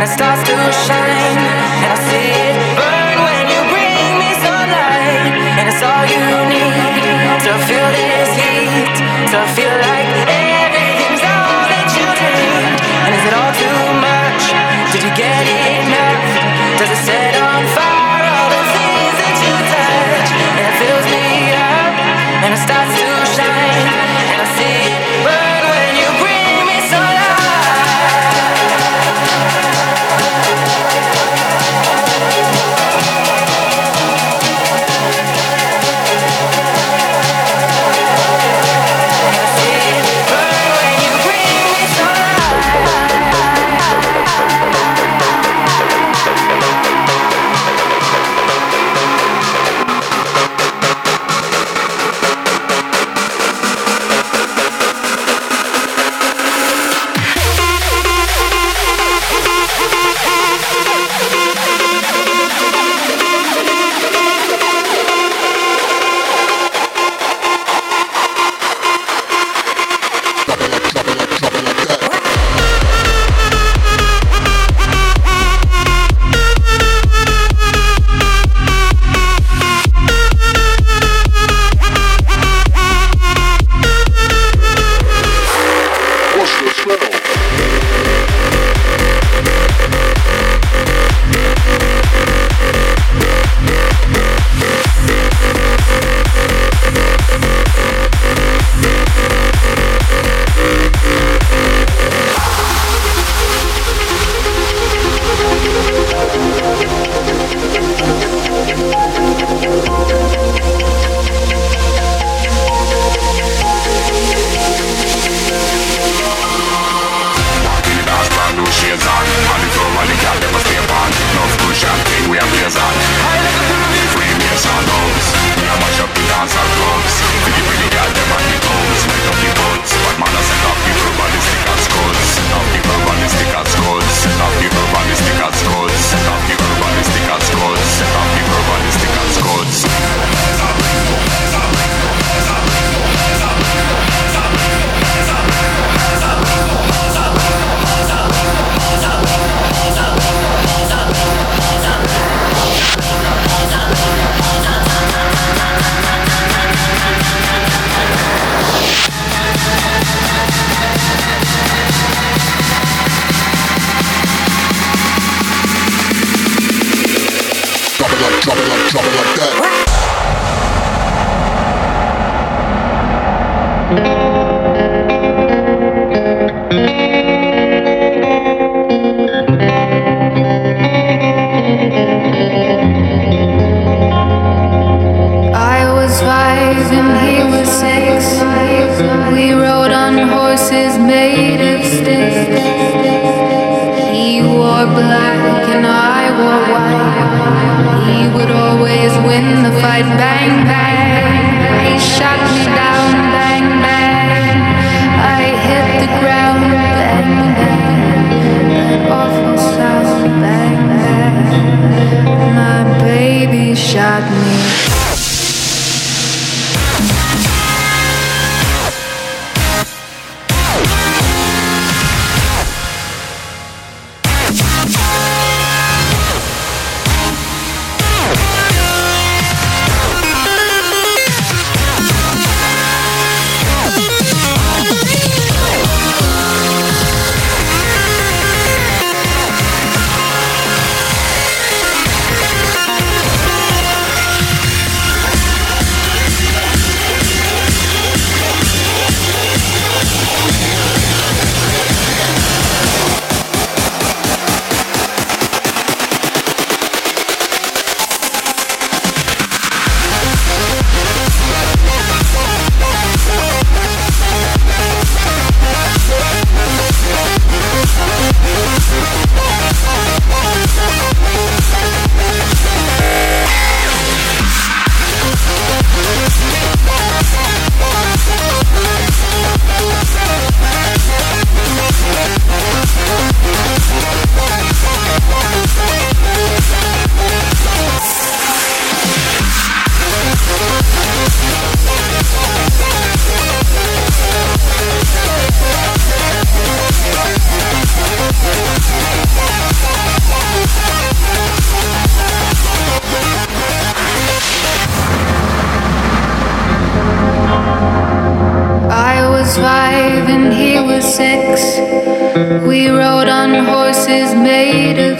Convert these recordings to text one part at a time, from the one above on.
and it starts to shine. And I see it burn when you bring me sunlight. And it's all you need to feel this heat, to feel like everything's all that you dreamed. And is it all too much? Did you get enough?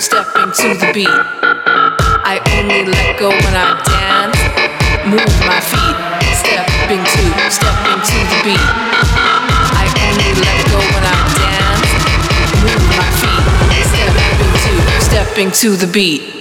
Stepping to, the beat. I only let go when I dance, move my feet, stepping to, stepping to the beat. I only let go when I dance, move my feet, stepping to, stepping to the beat.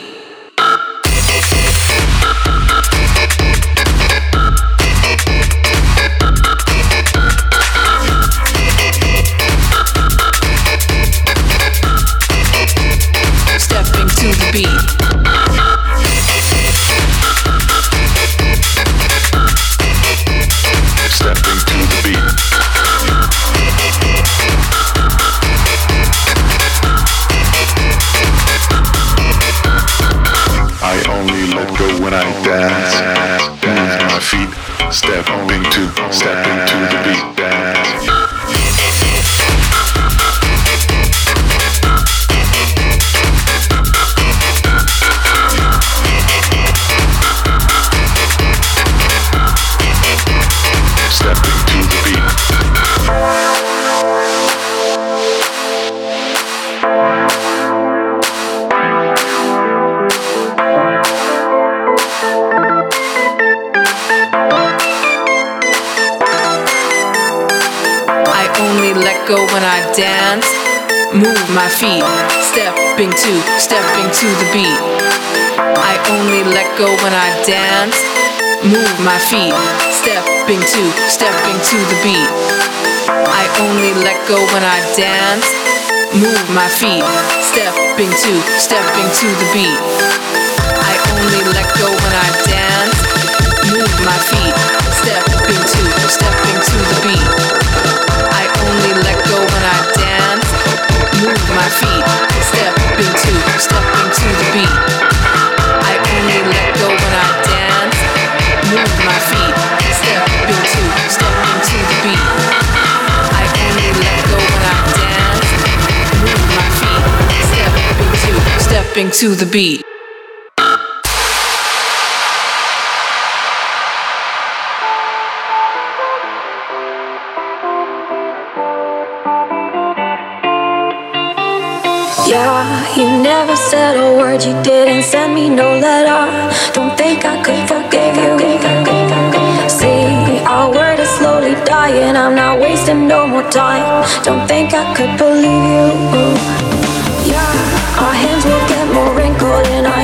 Feet, stepping to, stepping to the beat. I only let go when I dance, move my feet, stepping to, stepping to the beat. I only let go when I dance, move my feet, stepping to, stepping to the beat. I only let go when I dance, move my feet, beat. I only let go when I dance, move my feet, step into, step into the beat. I only let go when I dance, move my feet, step into, step into the beat. You never said a word, you didn't send me no letter. Don't think I could forgive you. See, our word is slowly dying, I'm not wasting no more time. Don't think I could believe you. Yeah, our hands will get more wrinkled and our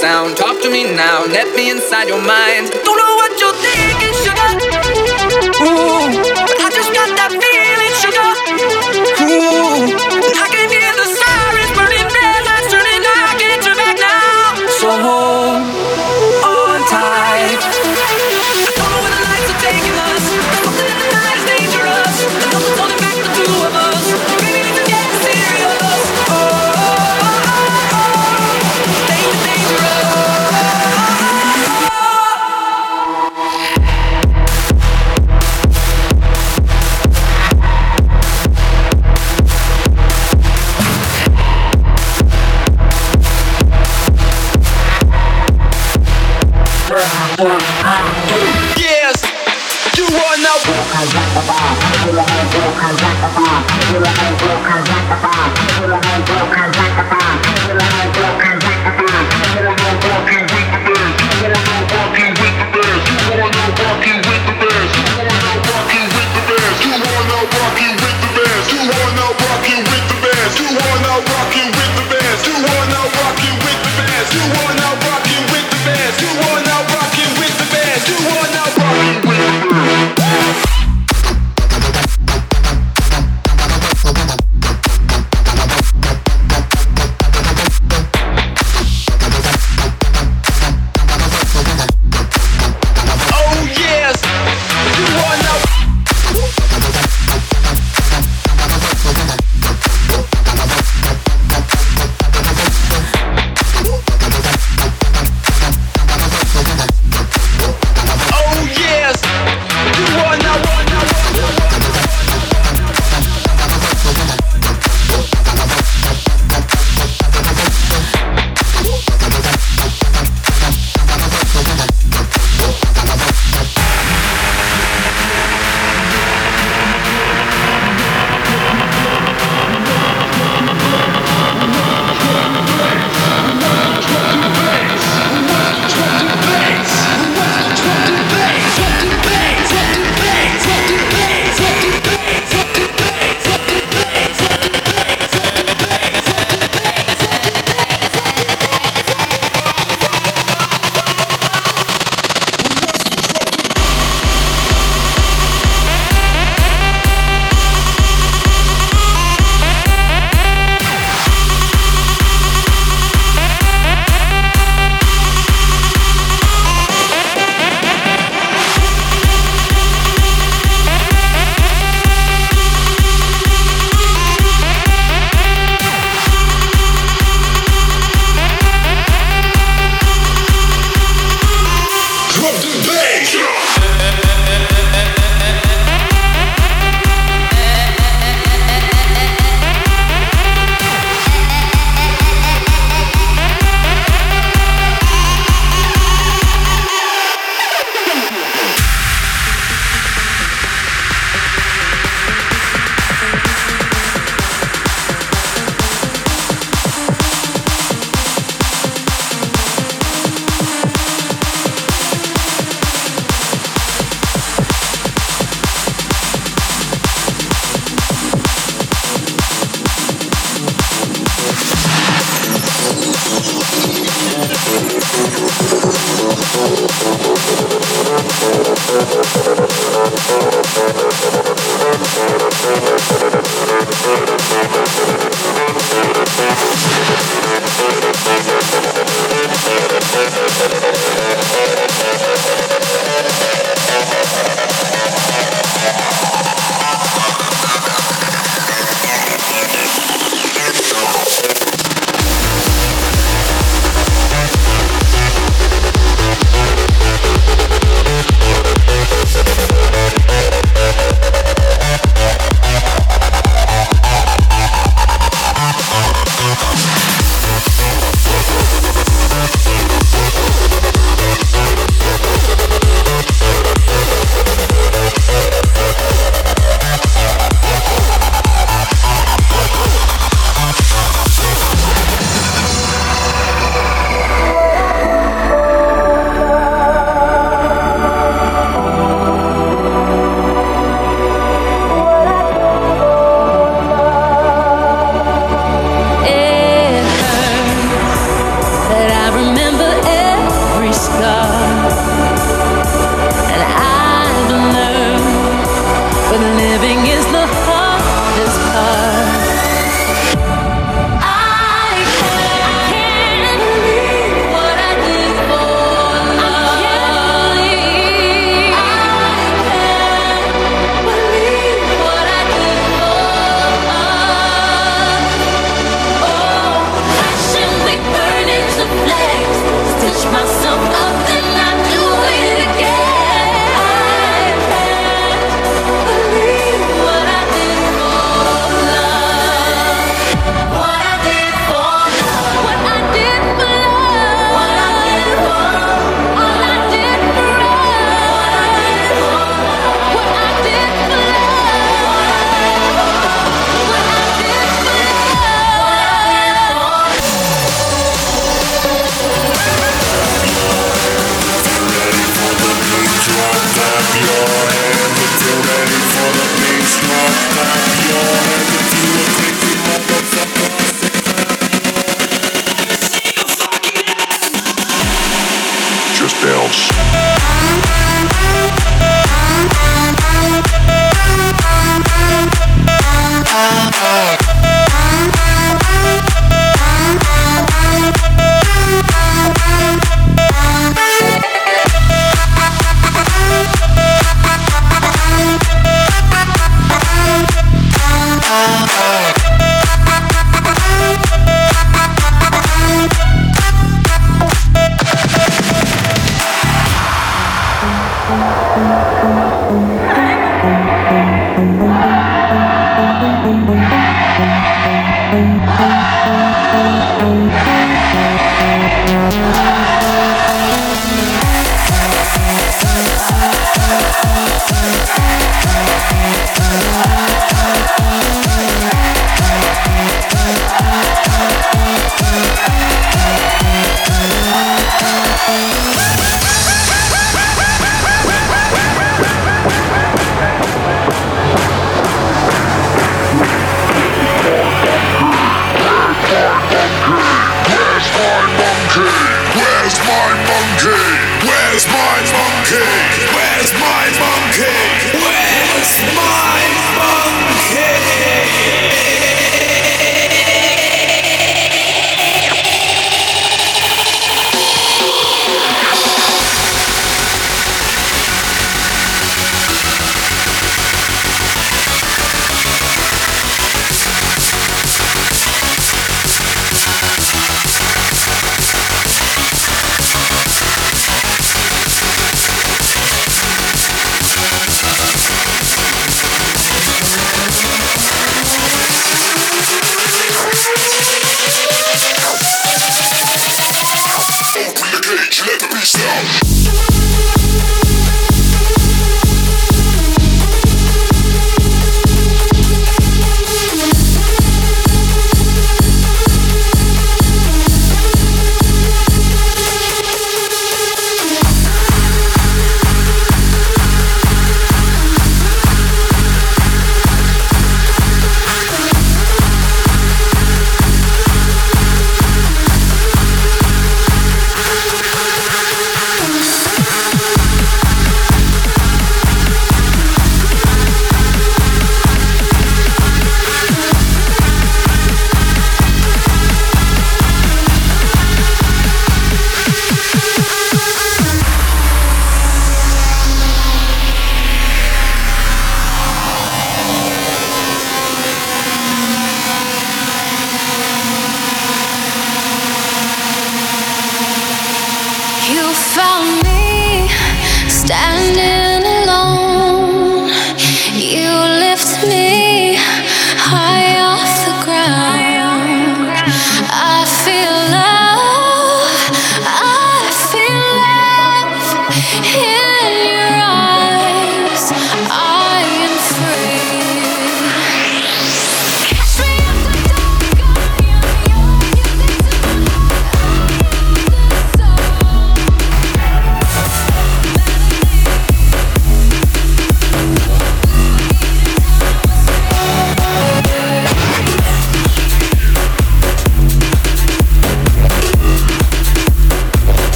sound. Talk to me now, let me inside your mind.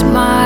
smile.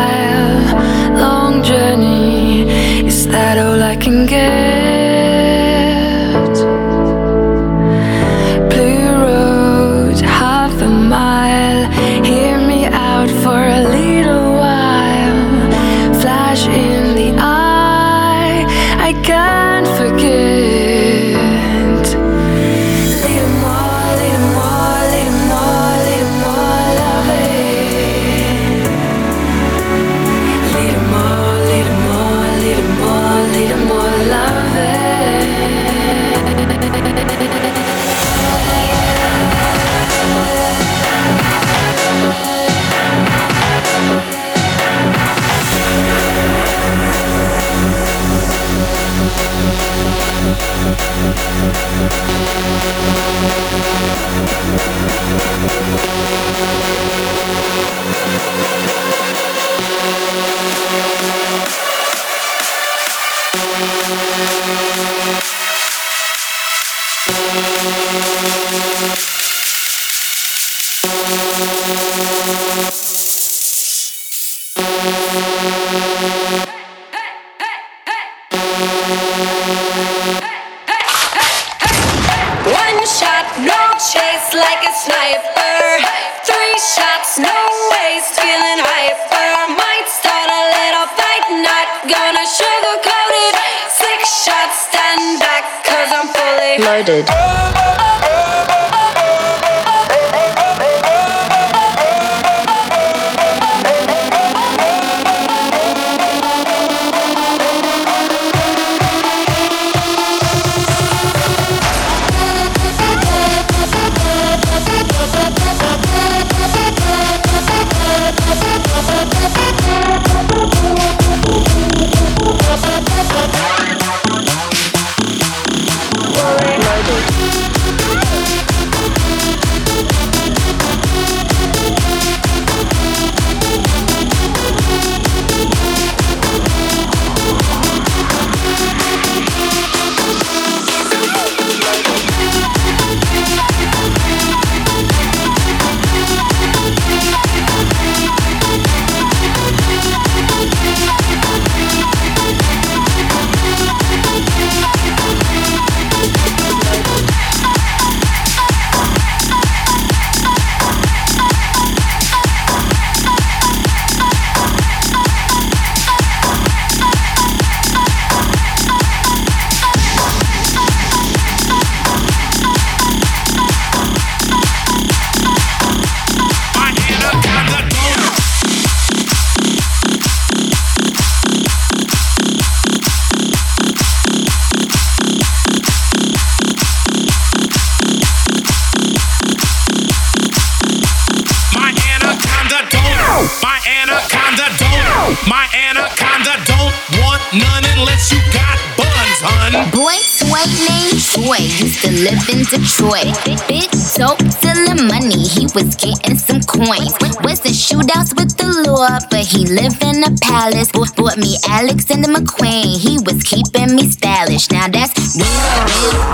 Live in Detroit. Big dope, stealing money, he was getting some coins. Was in shootouts with the law, but he lived in a palace. Bought, me Alexander McQueen, he was keeping me stylish. Now that's real,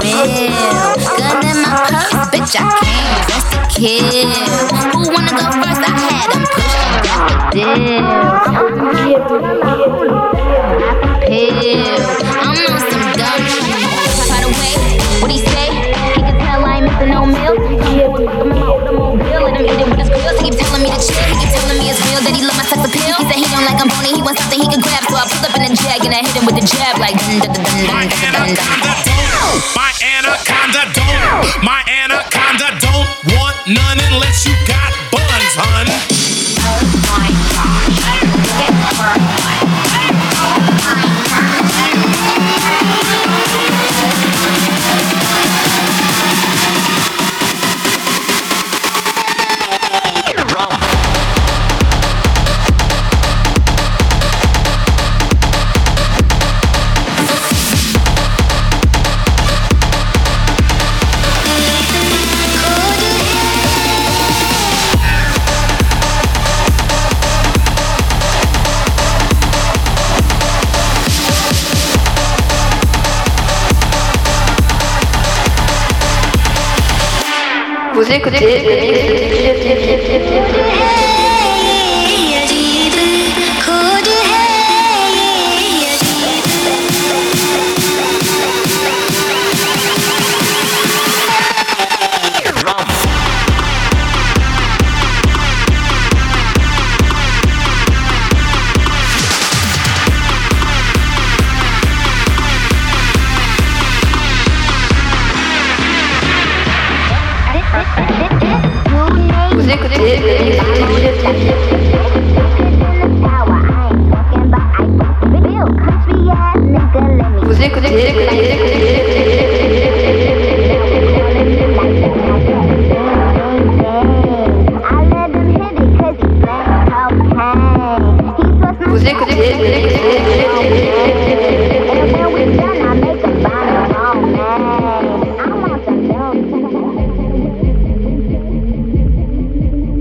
real, real. Gun in my purse, bitch, I came just to kill. Who wanna go first? I had him pushing that the deal. Pill. I'm on He don't like I'm bony. He wants something he can grab. So I pull up in a jag and I hit him with a jab like dun dun dun dun dun dun. My anaconda don't. My anaconda don't want none écoutez le mix de